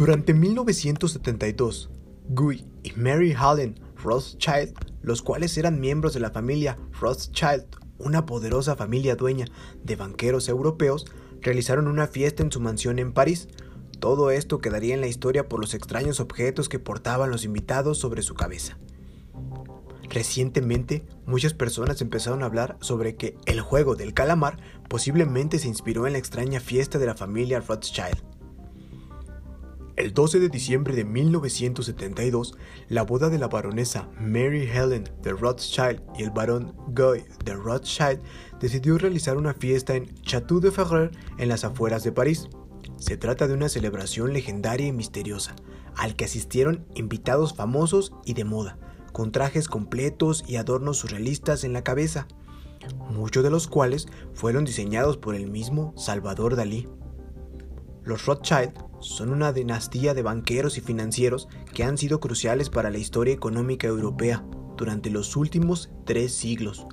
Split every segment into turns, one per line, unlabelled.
Durante 1972, Guy y Mary Helen Rothschild, los cuales eran miembros de la familia Rothschild, una poderosa familia dueña de banqueros europeos, realizaron una fiesta en su mansión en París. Todo esto quedaría en la historia por los extraños objetos que portaban los invitados sobre su cabeza. Recientemente, muchas personas empezaron a hablar sobre que el juego del calamar posiblemente se inspiró en la extraña fiesta de la familia Rothschild. El 12 de diciembre de 1972, la boda de la baronesa Mary Helen de Rothschild y el barón Guy de Rothschild decidió realizar una fiesta en Château de Ferrer en las afueras de París. Se trata de una celebración legendaria y misteriosa, al que asistieron invitados famosos y de moda, con trajes completos y adornos surrealistas en la cabeza, muchos de los cuales fueron diseñados por el mismo Salvador Dalí. Los Rothschild son una dinastía de banqueros y financieros que han sido cruciales para la historia económica europea durante los últimos tres siglos.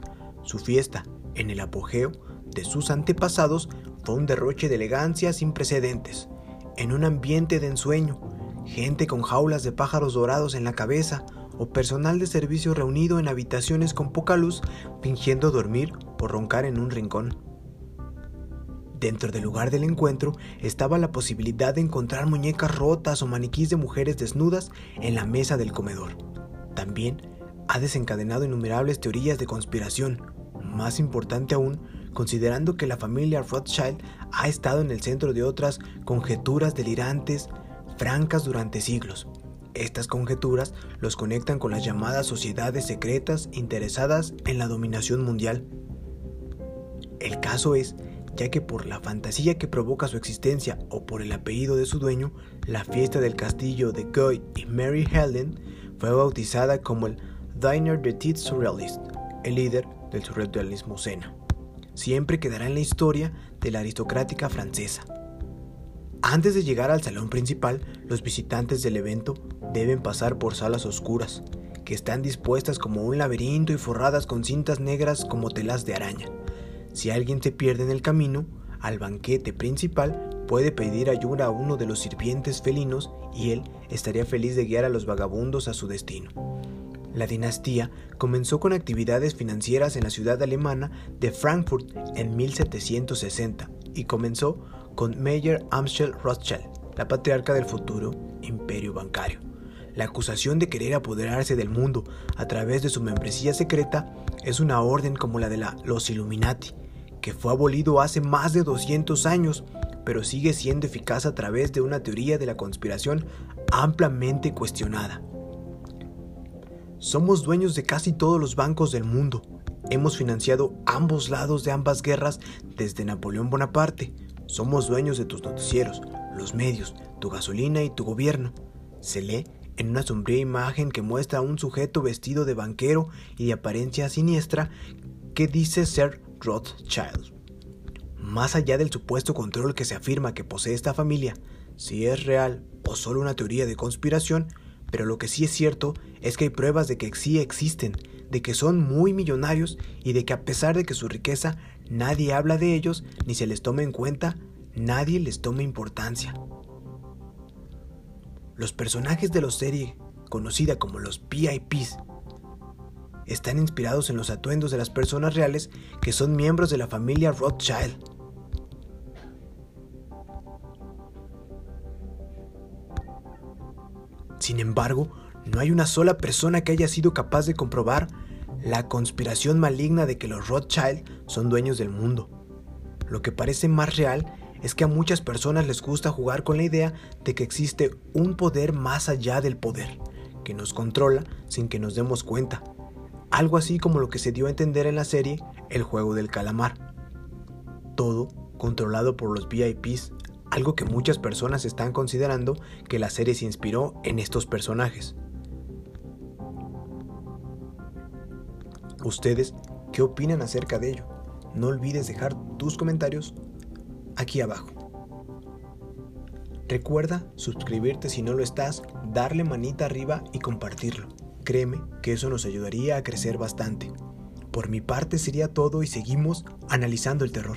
Su fiesta, en el apogeo de sus antepasados, fue un derroche de elegancia sin precedentes, en un ambiente de ensueño, gente con jaulas de pájaros dorados en la cabeza o personal de servicio reunido en habitaciones con poca luz fingiendo dormir o roncar en un rincón. Dentro del lugar del encuentro estaba la posibilidad de encontrar muñecas rotas o maniquís de mujeres desnudas en la mesa del comedor. También ha desencadenado innumerables teorías de conspiración, más importante aún, considerando que la familia Rothschild ha estado en el centro de otras conjeturas delirantes francas durante siglos. Estas conjeturas los conectan con las llamadas sociedades secretas interesadas en la dominación mundial. El caso es ya que por la fantasía que provoca su existencia o por el apellido de su dueño, la fiesta del castillo de Guy y Mary Helen fue bautizada como el Diner de Tit Surrealist, el líder del surrealismo Sena. Siempre quedará en la historia de la aristocrática francesa. Antes de llegar al salón principal, los visitantes del evento deben pasar por salas oscuras, que están dispuestas como un laberinto y forradas con cintas negras como telas de araña. Si alguien se pierde en el camino, al banquete principal puede pedir ayuda a uno de los sirvientes felinos y él estaría feliz de guiar a los vagabundos a su destino. La dinastía comenzó con actividades financieras en la ciudad alemana de Frankfurt en 1760 y comenzó con Meyer Amschel Rothschild, la patriarca del futuro imperio bancario. La acusación de querer apoderarse del mundo a través de su membresía secreta es una orden como la de la, los Illuminati, que fue abolido hace más de 200 años, pero sigue siendo eficaz a través de una teoría de la conspiración ampliamente cuestionada. Somos dueños de casi todos los bancos del mundo. Hemos financiado ambos lados de ambas guerras desde Napoleón Bonaparte. Somos dueños de tus noticieros, los medios, tu gasolina y tu gobierno. Se lee en una sombría imagen que muestra a un sujeto vestido de banquero y de apariencia siniestra que dice ser Rothschild. Más allá del supuesto control que se afirma que posee esta familia, si es real o solo una teoría de conspiración, pero lo que sí es cierto es que hay pruebas de que sí existen, de que son muy millonarios y de que a pesar de que su riqueza nadie habla de ellos ni se les toma en cuenta, nadie les toma importancia. Los personajes de la serie, conocida como los VIPs, están inspirados en los atuendos de las personas reales que son miembros de la familia Rothschild. Sin embargo, no hay una sola persona que haya sido capaz de comprobar la conspiración maligna de que los Rothschild son dueños del mundo. Lo que parece más real es que a muchas personas les gusta jugar con la idea de que existe un poder más allá del poder, que nos controla sin que nos demos cuenta, algo así como lo que se dio a entender en la serie El juego del calamar. Todo controlado por los VIPs, algo que muchas personas están considerando que la serie se inspiró en estos personajes. ¿Ustedes qué opinan acerca de ello? No olvides dejar tus comentarios aquí abajo. Recuerda suscribirte si no lo estás, darle manita arriba y compartirlo. Créeme que eso nos ayudaría a crecer bastante. Por mi parte sería todo y seguimos analizando el terror.